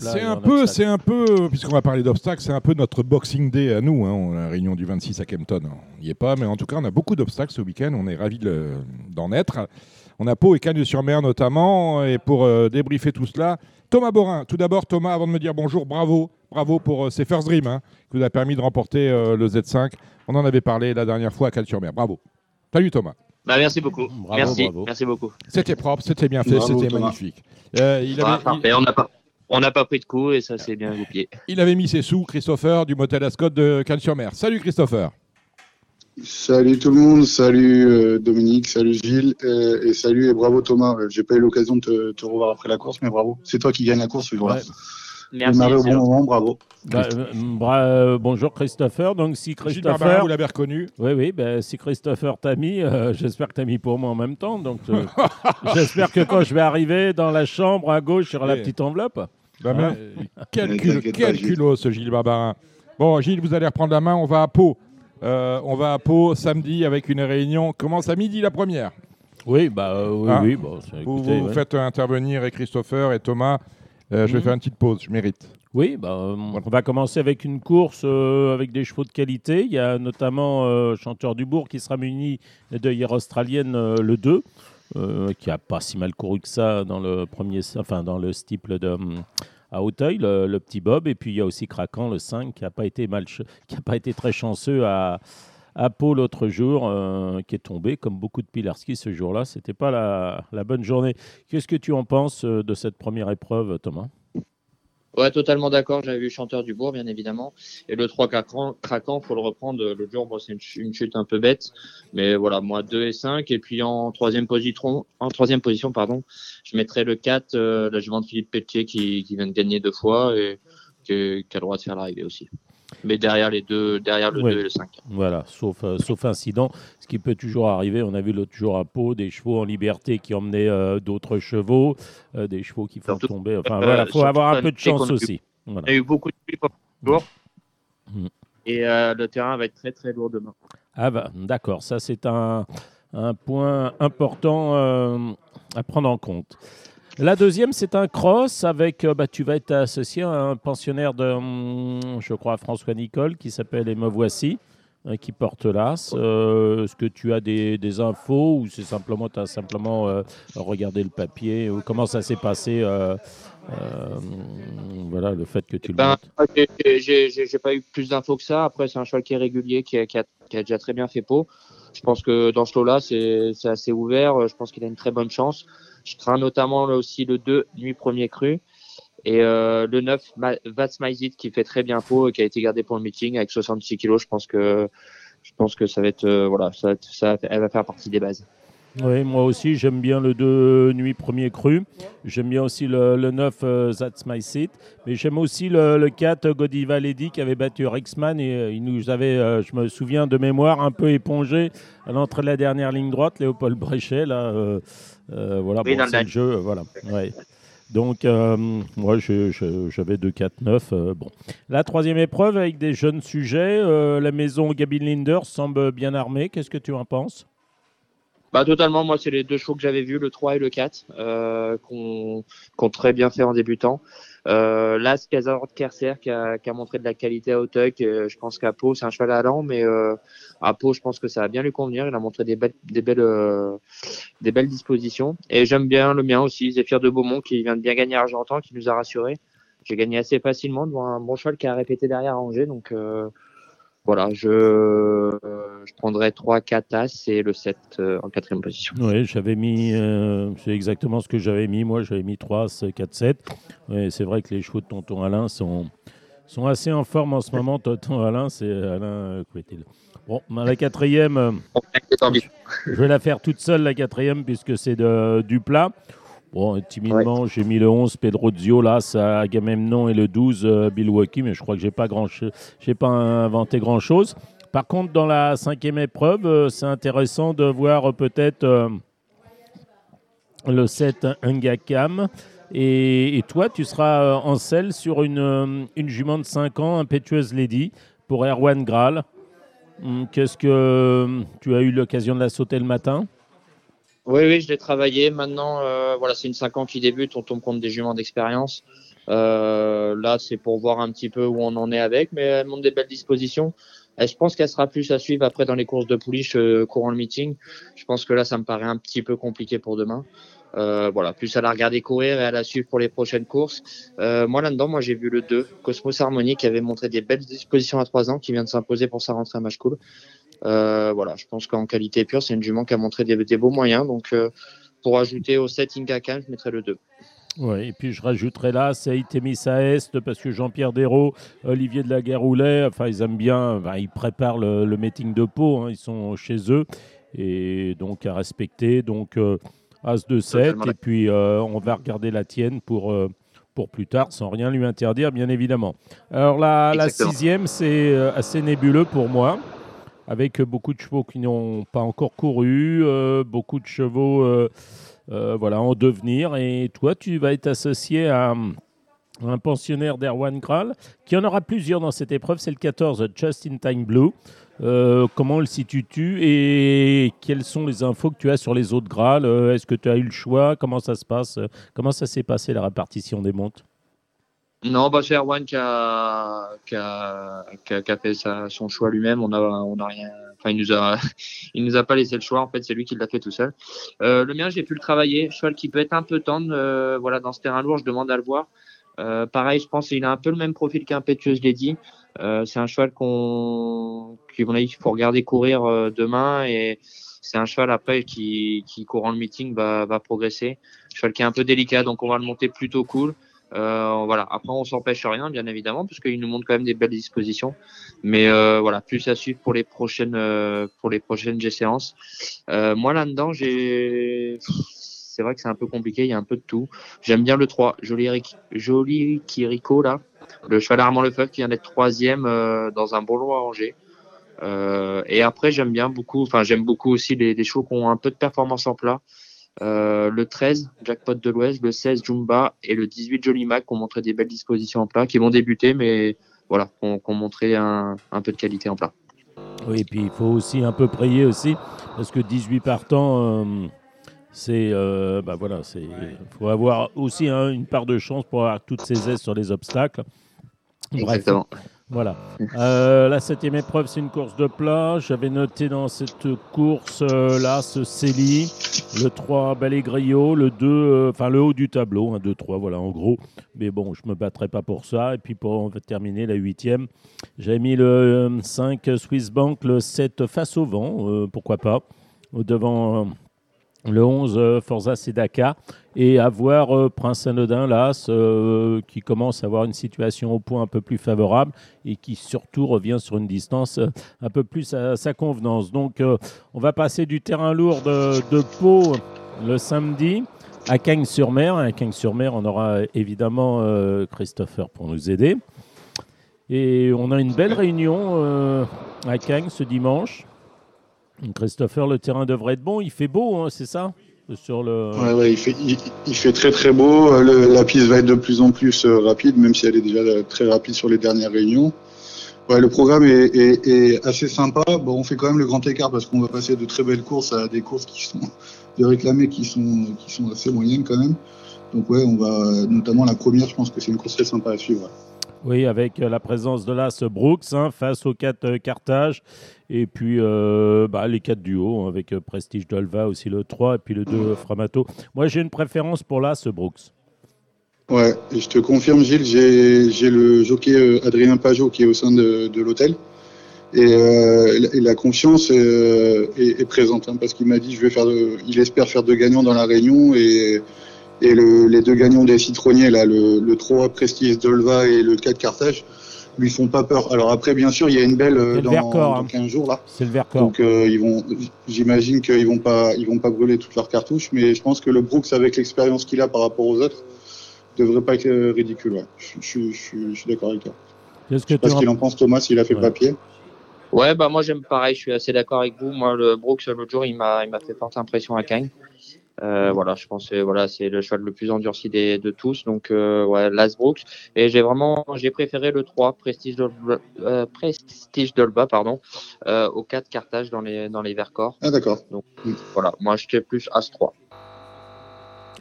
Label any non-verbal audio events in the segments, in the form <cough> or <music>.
C'est un peu, c'est un peu, puisqu'on va parler d'obstacles, c'est un peu notre Boxing Day à nous. Hein. On a la réunion du 26 à Kempton. On n'y est pas, mais en tout cas, on a beaucoup d'obstacles ce week-end. On est ravis d'en être. On a Pau et Cagnes-sur-Mer notamment. Et pour euh, débriefer tout cela, Thomas Borin. Tout d'abord, Thomas, avant de me dire bonjour, bravo. Bravo pour euh, ces First Dream hein, qui vous a permis de remporter euh, le Z5. On en avait parlé la dernière fois à Cagnes-sur-Mer. Bravo. Salut Thomas. Bah, merci beaucoup. Bravo, merci, bravo. merci beaucoup. C'était propre, c'était bien fait, c'était magnifique. Euh, Ah, il- on n'a pas, on n'a pas pris de coup et ça c'est bien goupillé. il avait mis ses sous, Christopher, du motel Ascot de Cagnes-sur-Mer. Salut Christopher. Salut tout le monde, salut euh, Dominique, salut Gilles euh, et salut et bravo Thomas. Euh, J'ai pas eu l'occasion de te, te revoir après la course, mais bravo. C'est toi qui gagne la course ce jour-là. Ouais. Merci. Au bon moment, bravo. Bah, euh, bra- euh, bonjour Christopher. Donc si Barbara, Christopher, vous l'avez reconnu. oui oui, bah, si Christopher t'a mis, euh, j'espère que t'as mis pour moi en même temps. Donc euh, <laughs> j'espère que quand je vais arriver dans la chambre à gauche sur la Oui. petite enveloppe. Bah, Hein quel cul- culot ce Gilles Barbarin. Bon, Gilles, vous allez reprendre la main. On va à Pau. Euh, on va à Pau samedi avec une réunion. Commence à midi la première. Oui bah euh, oui Ah. oui. Bon, Vous, écoutez, vous ouais. faites intervenir et Christopher et Thomas. Euh, Je vais Mhm. faire une petite pause. Je mérite. Oui, bah, on va commencer avec une course euh, avec des chevaux de qualité. Il y a notamment euh, Chanteur du Bourg qui sera muni de hier australienne euh, le 2, euh, qui a pas si mal couru que ça dans le premier, enfin dans le de hum, à Hauteuil, le, petit Bob. Et puis il y a aussi Craquant, le 5, qui n'a pas été mal, qui a pas été très chanceux à à Pau l'autre jour, euh, qui est tombé comme beaucoup de Pilarski ce jour-là. C'était pas la, la bonne journée. Qu'est-ce que tu en penses euh, de cette première épreuve, Thomas? Ouais, totalement d'accord. J'avais vu Chanteur du Bourg, bien évidemment. Et le 3 craquant, faut le reprendre. Le jour, bon, c'est une, ch- une chute un peu bête. Mais voilà, moi, 2 et 5. Et puis en troisième position, en troisième position, pardon, je mettrais le 4, euh, la jument de Philippe Pelletier qui, qui vient de gagner deux fois et qui, qui a le droit de faire l'arrivée aussi. Mais derrière les deux, derrière le Ouais. 2 et le 5. Voilà, sauf, euh, sauf incident, ce qui peut toujours arriver. On a vu l'autre jour à Pau des chevaux en liberté qui emmenaient euh, d'autres chevaux, euh, des chevaux qui font Surtout, tomber. Enfin voilà, faut avoir un peu de chance aussi. Voilà. On a eu beaucoup de pluie jour. Mm. Et le terrain va être très très lourd demain. Ah bah, d'accord, ça c'est un, un point important à prendre en compte. La deuxième, c'est un cross avec, euh, bah, tu vas être associé à un pensionnaire de, hum, je crois, François Nicole, qui s'appelle Et me voici, hein, qui porte l'as. Euh, Est-ce que tu as des, des infos ou c'est simplement, tu as simplement euh, regardé le papier ou comment ça s'est passé euh, Voilà, le fait que tu le Ben, montes. j'ai- pas eu plus d'infos que ça. Après, c'est un cheval qui est régulier, qui a, qui a- qui a déjà très bien fait peau. Je pense que dans ce lot-là, c'est assez ouvert. Je pense qu'il a une très bonne chance. Je crains notamment aussi le 2, Nuit Premier Cru. Et euh, le 9, Ma- Vats Maizit, qui fait très bien peau et qui a été gardé pour le meeting avec 66 kilos. Je pense que, je pense que ça va être, euh, voilà, ça, ça, elle va faire partie des bases. Oui, moi aussi, j'aime bien le 2 Nuit Premier Cru. J'aime bien aussi le, le 9 euh, That's My Seat. Mais j'aime aussi le, le 4 Godiva Lady qui avait battu Rixman. Et euh, il nous avait, euh, je me souviens de mémoire, un peu épongé à l'entrée de la dernière ligne droite, Léopold Bréchet. Là, euh, voilà, Oui, bon, dans le c'est le jeu. voilà. Ouais. Donc, euh, moi, j'avais 2, 4, 9. euh, bon. La troisième épreuve avec des jeunes sujets. euh, la maison Gabin Linders semble bien armée. Qu'est-ce que tu en penses? Bah totalement, moi c'est les deux chevaux que j'avais vus, le 3 et le 4, euh, qu'on qu'on très bien fait en débutant. Euh, là, ce Casar de Kerser qui a, qui a montré de la qualité à Auteuil, je pense qu'à Pau c'est un cheval allant, mais euh, à Pau je pense que ça va bien lui convenir. Il a montré des belles, des belles, euh, des belles dispositions. Et j'aime bien le mien aussi, Zéphyr de Beaumont qui vient de bien gagner à Argentan, qui nous a rassurés. J'ai gagné assez facilement devant un bon cheval qui a répété derrière à Angers, donc euh, voilà, je, je prendrai 3, 4 As et le 7 euh, en quatrième position. Oui, j'avais mis, euh, c'est exactement ce que j'avais mis. Moi, j'avais mis 3, 4, 7. Ouais, c'est vrai que les chevaux de Tonton Alain sont, sont assez en forme en ce moment. <laughs> Tonton Alain, c'est Alain euh, Couetil. Bon, la quatrième, je vais la faire toute seule, la quatrième, puisque c'est de- du plat. Bon, timidement, j'ai mis le 11, Pedro ça Agamemnon et le 12, euh, Milwaukee, mais je crois que j'ai pas grand j'ai pas inventé grand chose. Par contre, dans la cinquième épreuve, euh, c'est intéressant de voir euh, peut-être le 7 Ngakam. Et, et toi, tu seras en selle sur une, une jument de 5 ans, impétueuse lady, pour Erwan Graal. Hum, Qu'est-ce que tu as eu l'occasion de la sauter le matin? Oui, oui, je l'ai travaillé. Maintenant, euh, voilà, c'est une 5 ans qui débute. On tombe compte des juments d'expérience. là, c'est pour voir un petit peu où on en est avec, mais elle montre des belles dispositions. Je pense qu'elle sera plus à suivre après dans les courses de pouliche courant le meeting. Je pense que là, ça me paraît un petit peu compliqué pour demain. Euh, voilà, plus à la regarder courir et à la suivre pour les prochaines courses. Euh, moi là-dedans, moi j'ai vu le 2, Cosmos Harmony, qui avait montré des belles dispositions à 3 ans, qui vient de s'imposer pour sa rentrée à match cool. Euh, voilà, je pense qu'en qualité pure, c'est une jument qui a montré des, beaux moyens. Donc pour ajouter au 7 Inca je mettrais le 2. Ouais, et puis je rajouterai là, c'est Itemis à Est, parce que Jean-Pierre Dérault, Olivier de la Guerroulet, enfin ils aiment bien, ils préparent le, meeting de Pau, hein, ils sont chez eux, et donc à respecter. Donc As de 7, et puis euh, on va regarder la tienne pour, euh, pour plus tard, sans rien lui interdire, bien évidemment. Alors la, la sixième, c'est euh, assez nébuleux pour moi, avec beaucoup de chevaux qui n'ont pas encore couru, beaucoup de chevaux voilà, en devenir, et toi, tu vas être associé à un pensionnaire d'Erwan Kral, qui en aura plusieurs dans cette épreuve, c'est le 14, Just in Time Blue. Euh, comment le situes-tu et quelles sont les infos que tu as sur les autres Graal? Euh, Est-ce que tu as eu le choix? Comment ça se passe? Comment ça s'est passé la répartition des montes non, bah c'est Erwan qui a, qui a, qui a, fait son choix lui-même. On a, on a rien. Enfin, il nous a, <laughs> il nous a pas laissé le choix. En fait, c'est lui qui l'a fait tout seul. Euh, le mien, j'ai pu le travailler. Cheval qui peut être un peu tendre. voilà, dans ce terrain lourd, je demande à le voir. pareil, je pense qu'il a un peu le même profil l'ai dit. Euh, c'est un cheval qu'on, qu'il faut regarder courir euh, demain et c'est un cheval après qui, qui courant le meeting va, va progresser. Cheval qui est un peu délicat, donc on va le monter plutôt cool. Euh, voilà. Après, on s'empêche rien, bien évidemment, parce nous montre quand même des belles dispositions. Mais euh, voilà, plus à suivre pour les prochaines euh, pour les prochaines G séances. Euh, moi là-dedans, j'ai c'est vrai que c'est un peu compliqué, il y a un peu de tout. J'aime bien le 3, Joli, Joli Kiriko là, le cheval Armand Lefebvre qui vient d'être troisième euh, dans un bon lot à Angers. Euh, et après, j'aime bien beaucoup, enfin, j'aime beaucoup aussi les, les chevaux qui ont un peu de performance en plat. Euh, le 13, Jackpot de l'Ouest, le 16, Jumba et le 18, Jolly Mac qui ont montré des belles dispositions en plat, qui vont débuter, mais voilà, qui ont, montré un, un, peu de qualité en plat. Oui, et puis il faut aussi un peu prier aussi, parce que 18 partants, euh, c'est euh, bah voilà, c'est faut avoir aussi hein, une part de chance pour avoir toutes ces aises sur les obstacles. Exactement. Voilà. <laughs> Euh, la septième épreuve, c'est une course de plat. J'avais noté dans cette course-là euh, ce Célie, le 3 Balégrio, le 2, euh, enfin le haut du tableau, 1, 2, 3, voilà en gros. Mais bon, je ne me battrai pas pour ça. Et puis pour terminer, la huitième, j'avais mis le 5 Swiss Bank, le 7 Face au vent, pourquoi pas, devant le 11 euh, Forza Sedaka et avoir euh, Prince Anodin Las euh, qui commence à avoir une situation au point un peu plus favorable et qui surtout revient sur une distance un peu plus à sa convenance. Donc on va passer du terrain lourd de, de Pau le samedi à Cagnes-sur-Mer. À Cagnes-sur-Mer, on aura évidemment Christopher pour nous aider. Et on a une belle réunion à Cagnes ce dimanche. Christopher, le terrain devrait être bon. Il fait beau, hein, c'est ça sur le... Il, fait, très très beau. la piste va être de plus en plus euh, rapide, même si elle est déjà très rapide sur les dernières réunions. Le programme est, assez sympa. Bon, on fait quand même le grand écart parce qu'on va passer de très belles courses à des courses qui sont de réclamées qui sont, assez moyennes quand même. Donc on va notamment la première, je pense que c'est une course très sympa à suivre. Oui, avec euh, la présence de l'As Brooks hein, face aux 4 euh, Carthage. Et puis euh, bah, les 4 duos, hein, avec Prestige Dolva aussi le 3 et puis le 2 Framato. Moi, j'ai une préférence pour l'As Brooks. Ouais, je te confirme, Gilles, j'ai le jockey Adrien Pajot qui est au sein de, l'hôtel. Et, la confiance est, présente hein, parce qu'il m'a dit je vais faire il espère faire deux gagnants dans la réunion et et le, les deux gagnants des citronniers, là, le, le 3 Prestige Dolva et le 4 Carthage, lui font pas peur. Alors après, bien sûr, il y a une belle euh, dans, dans 15 hein. jours là. C'est le Vercors. Donc euh, ils vont, j'imagine qu'ils vont pas, ils vont pas brûler toutes leurs cartouches, mais je pense que le Brooks, avec l'expérience qu'il a par rapport aux autres, devrait pas être euh, ridicule. Ouais. Je, je, je, suis d'accord avec toi. Qu'est-ce que je sais pas ce qu'il en pense, Thomas, s'il a fait papier. Ouais, bah moi j'aime pareil, je suis assez d'accord avec vous. Moi, le Brooks, l'autre jour, il m'a, il m'a fait forte impression à Cagnes. Euh, voilà, je pense que voilà, c'est le cheval le plus endurci des, de tous. Donc, euh, ouais, Lasbrook. Et j'ai vraiment, j'ai préféré le 3, Prestige Dolba, euh, Prestige Dolba pardon, euh, au 4 Carthage dans les, dans les Vercors. Ah, d'accord. Donc, voilà, moi, j'étais plus As 3.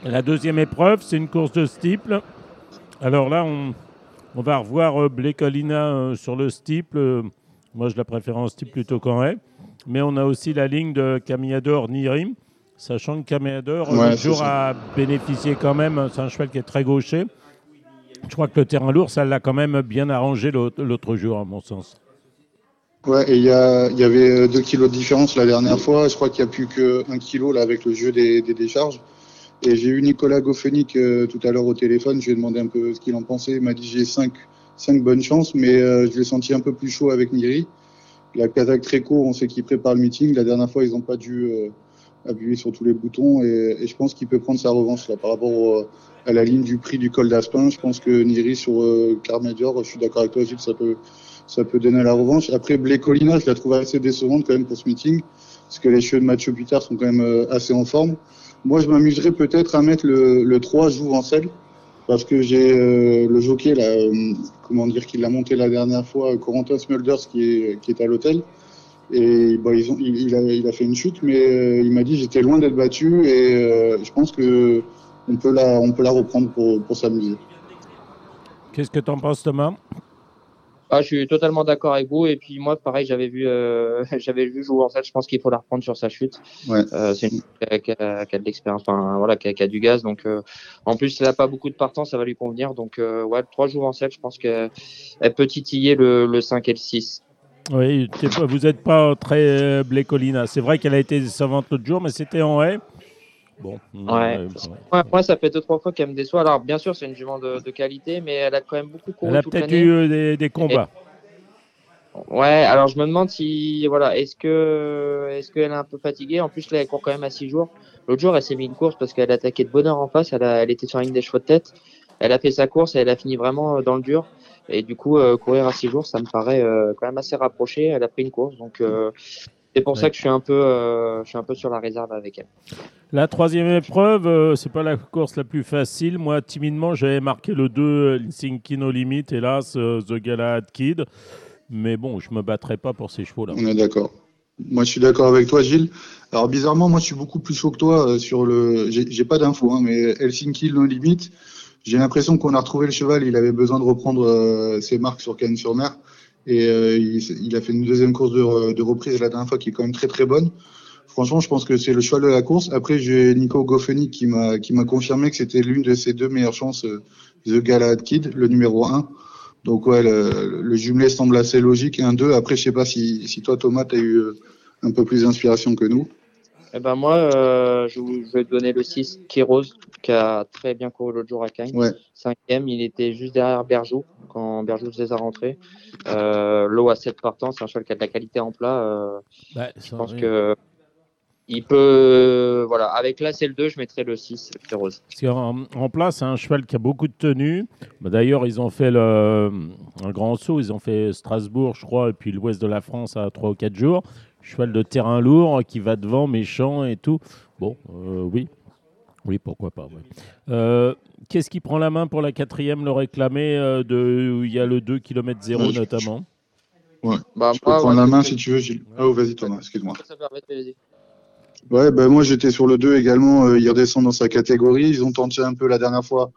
La deuxième épreuve, c'est une course de steeple Alors là, on, on va revoir euh, Blécolina euh, sur le steeple. Euh, moi, je la préfère en steeple plutôt qu'en haie. Mais on a aussi la ligne de Camiador Nirim, sachant que Camiador, Ouais, le jour a bénéficié quand même. C'est un cheval qui est très gaucher. Je crois que le terrain lourd, ça l'a quand même bien arrangé l'autre jour, à mon sens. Ouais, et il y, avait 2 kilos de différence la dernière fois. Je crois qu'il n'y a plus que 1 kilo là avec le jeu des, des décharges. Et j'ai eu Nicolas Goffenic euh, tout à l'heure au téléphone. Je lui ai demandé un peu ce qu'il en pensait. Il m'a dit j'ai 5, cinq bonnes chances, mais euh, je l'ai senti un peu plus chaud avec Niri. La Kazakh très court, on sait qu'il prépare le meeting. La dernière fois, ils n'ont pas dû euh, appuyer sur tous les boutons. Et, je pense qu'il peut prendre sa revanche là, par rapport à la ligne du prix du col d'Aspin. Je pense que Niri sur euh, Carmedior, je suis d'accord avec toi, Gilles, ça peut, ça peut donner la revanche. Après, Blé Colina, je la trouve assez décevante quand même pour ce meeting, parce que les cheveux de Mathieu Pitard sont quand même euh, assez en forme. Moi, je m'amuserais peut-être à mettre le, le 3 joue en selle, parce que j'ai euh, le jockey, là, euh, comment dire, qui l'a monté la dernière fois, Corentin Smulders, qui est, qui est à l'hôtel. Et bon, ils ont, il, il a, il a fait une chute, mais euh, il m'a dit j'étais loin d'être battu et euh, je pense que on peut la, on peut la reprendre pour, pour s'amuser. Qu'est-ce que tu en penses, Thomas? Ah, je suis totalement d'accord avec vous. Et puis moi, pareil, j'avais vu, euh, <laughs> j'avais vu jouer en fait. Je pense qu'il faut la reprendre sur sa chute. Ouais. Euh, c'est une qui a, qui a- qui a de l'expérience, enfin voilà, qui a, qui a du gaz. Donc euh, en plus, elle a pas beaucoup de partants, ça va lui convenir. Donc euh, ouais, trois jours en 7, je pense qu'elle elle peut titiller le, le 5 et le 6. Oui, vous n'êtes pas très euh, Blécolina. C'est vrai qu'elle a été décevante l'autre jour, mais c'était en haie. Bon. Ouais. Ouais, moi, ça fait deux trois fois qu'elle me déçoit. Alors bien sûr, c'est une jument de, de qualité, mais elle a quand même beaucoup couru Elle a peut-être eu euh, des, des combats. Ouais, alors je me demande si voilà, est-ce que est-ce qu'elle est un peu fatiguée? En plus là, elle court quand même à 6 jours. L'autre jour, elle s'est mis une course parce qu'elle attaquait de bonheur en face. Elle, a- elle était sur la ligne des chevaux de tête. Elle a fait sa course et elle a fini vraiment euh, dans le dur. Et du coup, euh, courir à 6 jours, ça me paraît euh, quand même assez rapproché. Elle a pris une course, donc euh, c'est pour Ouais. ça que je suis un peu, euh, je suis un peu sur la réserve avec elle. La troisième épreuve, euh, c'est pas la course la plus facile. Moi, timidement, j'avais marqué le 2, euh, Helsinki No Limit, hélas, euh, The Galahad Kid. Mais bon, je me battrai pas pour ces chevaux-là. On est d'accord. Moi, je suis d'accord avec toi, Gilles. Alors, bizarrement, moi, je suis beaucoup plus chaud que toi euh, sur le. J'ai j'ai pas d'infos, hein, mais Helsinki No Limit, j'ai l'impression qu'on a retrouvé le cheval. Il avait besoin de reprendre euh, ses marques sur Cannes-sur-Mer. Et euh, il, il a fait une deuxième course de, de reprise la dernière fois qui est quand même très très bonne. Franchement, je pense que c'est le cheval de la course. Après, j'ai Nico Goffeni qui m'a qui m'a confirmé que c'était l'une de ses deux meilleures chances, euh, The Galahad Kid, le numéro 1. Donc ouais, le, le jumelé semble assez logique. Un 2. Après, je sais pas si, si toi, Thomas, tu as eu euh, un peu plus d'inspiration que nous. Eh ben moi, euh, je, vais donner le 6, Kéros, qui a très bien couru l'autre jour à Cagnes. Ouais. Cinquième, il était juste derrière Berjou quand Berjou faisait sa rentrée. Euh, L'eau à 7 partants, c'est un cheval qui a de la qualité en plat. euh, Bah, je pense que il peut, voilà, avec là c'est le 2, je mettrais le 6, Kéros. Qu'en en place, c'est un cheval qui a beaucoup de tenue. Bah, D'ailleurs, ils ont fait le, un grand saut. Ils ont fait Strasbourg, je crois, et puis l'ouest de la France à 3 ou 4 jours. Cheval de terrain lourd qui va devant, méchant et tout. Bon, euh, oui. Oui, pourquoi pas. ouais. Euh, Qu'est-ce qui prend la main pour la quatrième, le réclamé euh, de, où il y a le 2 km 0 Ouais, je- notamment Bah, Je peux prendre la main si tu veux, Gilles. Ah, oh, vas-y, Thomas, excuse-moi. Ouais, ben moi j'étais sur le 2 également. euh, il redescend dans sa catégorie. Ils ont tenté un peu la dernière fois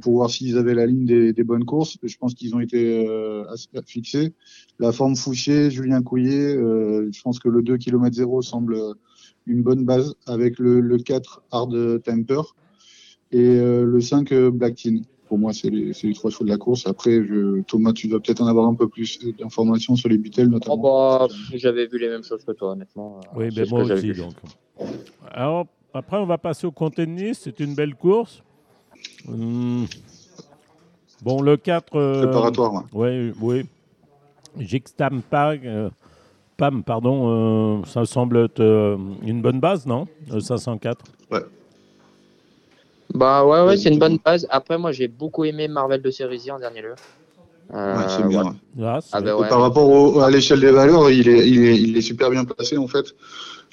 pour voir s'ils avaient la ligne des, des bonnes courses. Je pense qu'ils ont été euh, assez fixés. La forme Fouché, Julien Couillet, euh, je pense que le 2 km 0 semble euh, une bonne base avec le, le 4 Hard Temper et euh, le 5 euh, Black Tin. Pour moi, c'est les, trois chevaux de la course. Après, je, Thomas, tu dois peut-être en avoir un peu plus d'informations sur les Beatles Oh, notamment. bah, pff, j'avais vu les mêmes choses que toi, honnêtement. Euh, Oui, ce moi aussi. vu. Donc. Alors, après, on va passer au Comté de Nice. C'est une belle course. Hum. Bon, le 4. euh, Préparatoire. ouais. Oui, oui. Euh, Pam, pardon, euh, ça semble être euh, une bonne base, non Le 504. Bah ouais, ouais, c'est une bonne base. Après, moi, j'ai beaucoup aimé Marvel de Cerisy en dernier lieu. Euh, Ouais, c'est bien. ouais. Ah ben ouais. Par rapport au- à l'échelle des valeurs, il est, il, est, il est super bien placé en fait.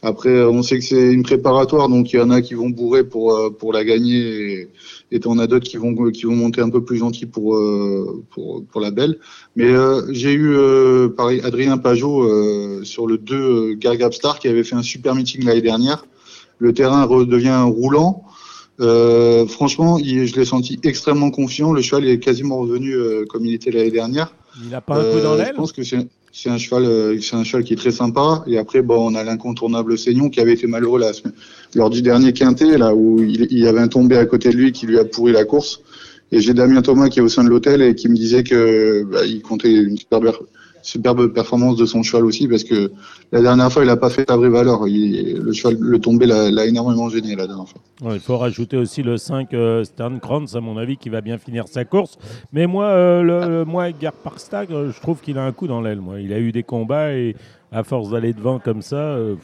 Après, on sait que c'est une préparatoire, donc il y en a qui vont bourrer pour, euh, pour la gagner, et, t'en as d'autres qui vont, qui vont monter un peu plus gentils pour, euh, pour, pour la belle. Mais euh, j'ai eu, euh, pareil, Adrien Pajot euh, sur le 2 euh, Gargab Star qui avait fait un super meeting l'année dernière. Le terrain redevient roulant. Euh, franchement, il- je l'ai senti extrêmement confiant. Le cheval est quasiment revenu euh, comme il était l'année dernière. Il n'a pas un coup dans l'aile Je pense que c'est c'est un cheval, euh, c'est un cheval qui est très sympa. Et après, bon, on a l'incontournable Seignon qui avait été malheureux semaine- lors du dernier quintet, là où il, il avait un tombé à côté de lui qui lui a pourri la course. Et j'ai Damien Thomas qui est au sein de l'hôtel et qui me disait que bah, il comptait une superbe, superbe performance de son cheval aussi parce que la dernière fois il a pas fait sa vraie valeur. Il- le cheval, le tombé l'a énormément gêné la dernière fois. Ouais, il faut rajouter aussi le 5 euh, Stern Kranz, à mon avis, qui va bien finir sa course. Mais moi, euh, le, le- moi Edgar Parkstag, euh, je trouve qu'il a un coup dans l'aile. Moi. Il a eu des combats et à force d'aller devant comme ça, euh,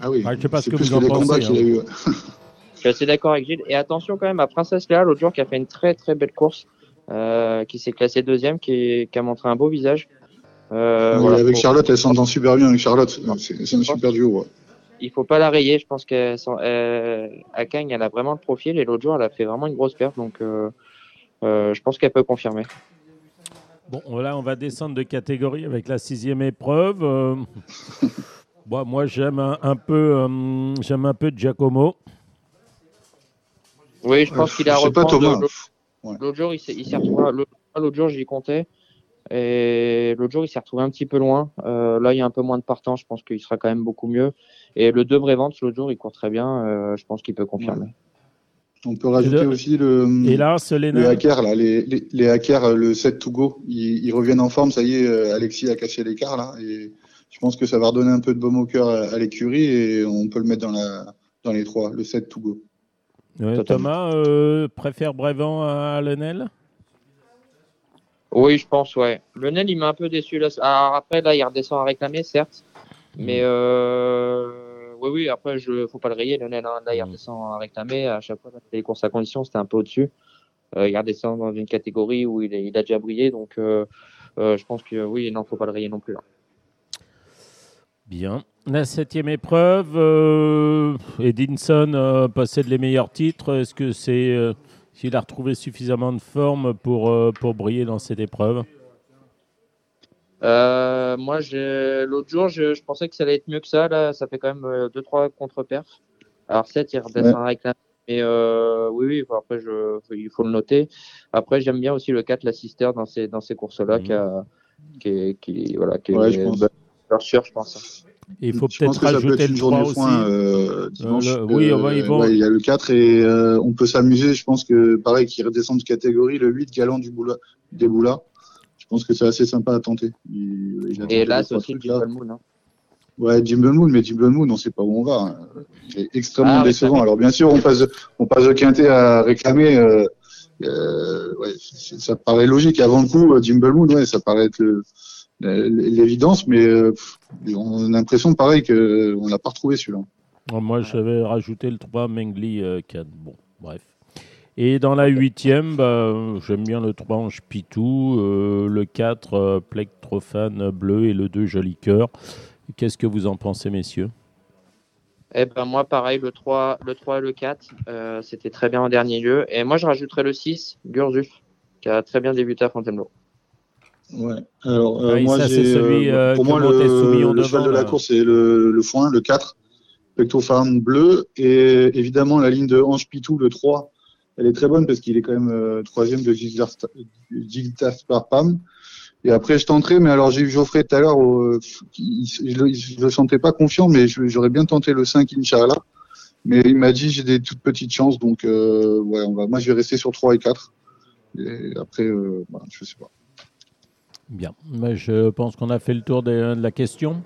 Ah oui. Ah, je sais pas ce que vous en pensez, a hein. eu. Je suis assez d'accord avec Gilles. Et attention quand même à Princesse Léa l'autre jour qui a fait une très très belle course, euh, qui s'est classée deuxième, qui a montré un beau visage. Euh, Ouais, voilà, avec faut- Charlotte, elle s'entend super bien avec Charlotte. C'est un super duo. ouais. il faut pas la rayer. Je pense qu'elle euh, elle a vraiment le profil et l'autre jour, elle a fait vraiment une grosse perte. Donc, euh, euh, je pense qu'elle peut confirmer. Bon, voilà, on va descendre de catégorie avec la sixième épreuve. Euh, <laughs> bon, moi, j'aime un, un peu, euh, j'aime un peu Giacomo. Oui, je pense qu'il a Je sais pas reprendre Thomas. le- L'autre jour, il s'est il s'est retrouvé. L'autre l'autre jour, j'y comptais. Et l'autre jour, il s'est retrouvé un petit peu loin. Euh, là, il y a un peu moins de partants. Je pense qu'il sera quand même beaucoup mieux. Et le 2 Brévente, l'autre jour, il court très bien. Euh, je pense qu'il peut confirmer. On peut rajouter le- aussi le, Et là, le hacker, là, les, les, les hackers, le 7 to go, ils, ils reviennent en forme. Ça y est, euh, Alexis a cassé l'écart là. Et je pense que ça va redonner un peu de baume au cœur à, à l'écurie et on peut le mettre dans, la, dans les trois, le 7 to go. Ouais. Thomas euh, préfère Brévent à Lenel? Oui, je pense, ouais. Le Nel, il m'a un peu déçu. Là. Alors, après, là, il redescend à réclamer, certes. Mais euh... oui, oui, après, je faut pas le rayer. Le Nel, hein. là, il Mm. redescend à réclamer. À chaque fois, les courses à condition, c'était un peu au-dessus. Euh, il redescend dans une catégorie où il, est- il a déjà brillé. Donc, euh, je pense que oui, non, faut pas le rayer non plus. là. Bien. La septième épreuve, Edinson possède les meilleurs titres. Est-ce que c'est s'il a retrouvé suffisamment de forme pour, euh, pour briller dans cette épreuve Euh, moi, j'ai- l'autre jour, je, je pensais que ça allait être mieux que ça. Là, ça fait quand même 2-3 contre-perfs. Alors, 7, il redescend à réclamer. Mais euh, oui, oui, enfin, après, je, il faut le noter. Après, j'aime bien aussi le 4, la Sister, dans ces, dans ces courses-là, Mhm. qui, a, qui, est- qui, voilà, qui Ouais, est je pense. bonne valeur sûre, je pense. Et il faut Je pense peut-être que ça peut rajouter être le une 3 journée aussi. foin euh, dimanche. le- oui, on va y Euh, voir. ouais, il y a le 4 et euh, on peut s'amuser. Je pense que pareil, qu'il redescend de catégorie. Le 8, Galant du Boula, des Boulas. Je pense que c'est assez sympa à tenter. Il- il Et là, c'est aussi. Jimble Moon. Hein. Ouais, Jimble Moon, mais Jimble Moon, on sait pas où on va. hein. Il est extrêmement Ah, décevant. Alors bien sûr, on passe, on passe de quintet à réclamer. Euh, euh, ouais, c'est- ça paraît logique. Avant le coup, euh, Jimble Moon, ouais, ça paraît être le- le- l'évidence, mais euh, on a l'impression, pareil, que on l'a pas retrouvé celui-là. Moi, j'avais rajouté le 3 Mengli euh, 4. Bon, bref. Et dans la huitième, bah, j'aime bien le 3 Ange Pitou, euh, le 4 euh, Plectrophane bleu et le 2 Joli Cœur. Qu'est-ce que vous en pensez, messieurs? Eh ben moi pareil, le 3, le 3 et le 4, euh, c'était très bien en dernier lieu. Et moi je rajouterais le 6, Gurzus, qui a très bien débuté à Fontainebleau. Ouais. Alors, euh, moi, ça, celui, euh, euh, pour moi, le, le cheval de la course, c'est le, le foin, le 4, Pectofarm bleu, et évidemment, la ligne de Ange Pitou, le 3, elle est très bonne parce qu'il est quand même euh, troisième de Gildas. Et après, je tenterai, mais alors j'ai eu Geoffrey tout à l'heure, je le- je le sentais pas confiant, mais j'aurais bien tenté le 5, Inch'Allah. Mais il m'a dit j'ai des toutes petites chances, donc euh, ouais, on va, moi je vais rester sur 3 et 4. Et après, euh, bah, je sais pas. Bien. Mais je pense qu'on a fait le tour des- de la question.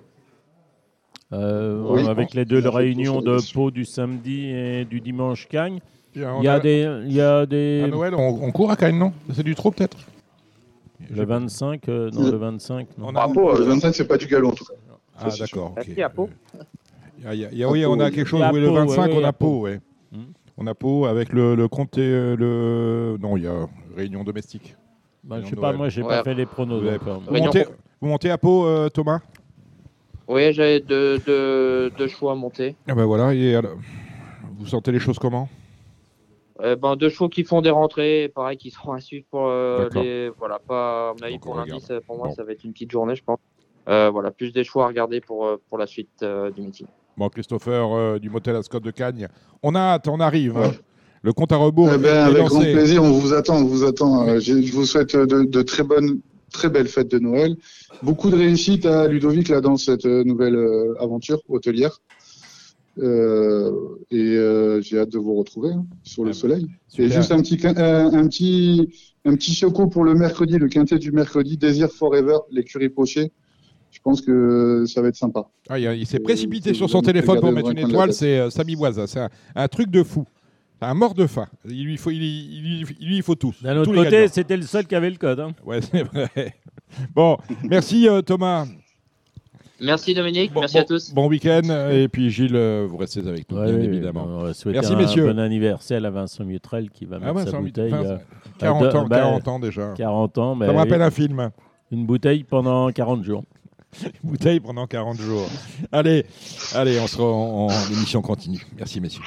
Euh, Oui. avec les deux réunions de. Pau du samedi et du dimanche Cagne. Il y a, Il y a des. Il y a des À Noël, on, on court à Cannes, non? C'est du trop peut-être le 25, euh, non, Le- le 25. non. On a- Bravo, Le euh, 25, c'est pas du galop en tout cas. Ah d'accord. ok. Merci, à Pau. Il y a- il y a- il y a- oui, on a quelque chose. Oui, le Pau, 25, ouais, on a Pau. Pau, ouais. Hmm. On a Pau avec le, le comté, euh, le non, il y a réunion domestique. Bah, je sais pas, moi j'ai Ouais. pas fait les pronos. Donc, euh, vous montez, pour- vous montez à Pau, euh, Thomas? Oui, j'avais deux, deux, deux chevaux à monter. Ah ben voilà. Et alors, vous sentez les choses comment? Euh, ben, deux chevaux qui font des rentrées, pareil, qui seront à suivre pour euh, les. Voilà, pas. À pour lundi, pour moi, Bon. ça va être une petite journée, je pense. Euh, voilà, plus des choix à regarder pour, pour la suite euh, du meeting. Bon, Christopher euh, du motel Ascot de Cagnes. On a hâte, on arrive. hein. Le compte à rebours Eh ben, avec grand plaisir, on vous attend, on vous attend. Euh, Je, vous souhaite de, de très bonnes, très belles fêtes de Noël. Beaucoup de réussite à Ludovic là dans cette euh, nouvelle euh, aventure hôtelière. Euh, et euh, j'ai hâte de vous retrouver hein, sur le Ah, soleil. super. Et juste un petit, euh, un petit, un petit choco pour le mercredi, le quintet du mercredi, Désir Forever, l'écurie Pocher. Je pense que ça va être sympa. Ah, il, s'est Euh, précipité sur son téléphone pour mettre une étoile, c'est euh, Samy Boisa. C'est un, un truc de fou. C'est un mort de faim. Il lui faut, il, il, il- il lui faut tous. D'un autre côté, c'était le seul qui avait le code. hein. Ouais, c'est vrai. Bon, merci euh, Thomas. Merci Dominique, Bon, merci bon- à tous. Bon week-end. Et puis Gilles, euh, vous restez avec nous, Ouais, bien oui, évidemment. Merci, un messieurs. bon anniversaire à Vincent Mutrel qui va Ah mettre ouais, sa bouteille. Vincent, euh, 40 à ans, bah, 40 ans déjà. 40 ans, mais Ça me rappelle un film. une bouteille pendant 40 jours. <laughs> Bouteille pendant 40 jours. Allez, allez, on sera en, en émission continue. Merci, messieurs.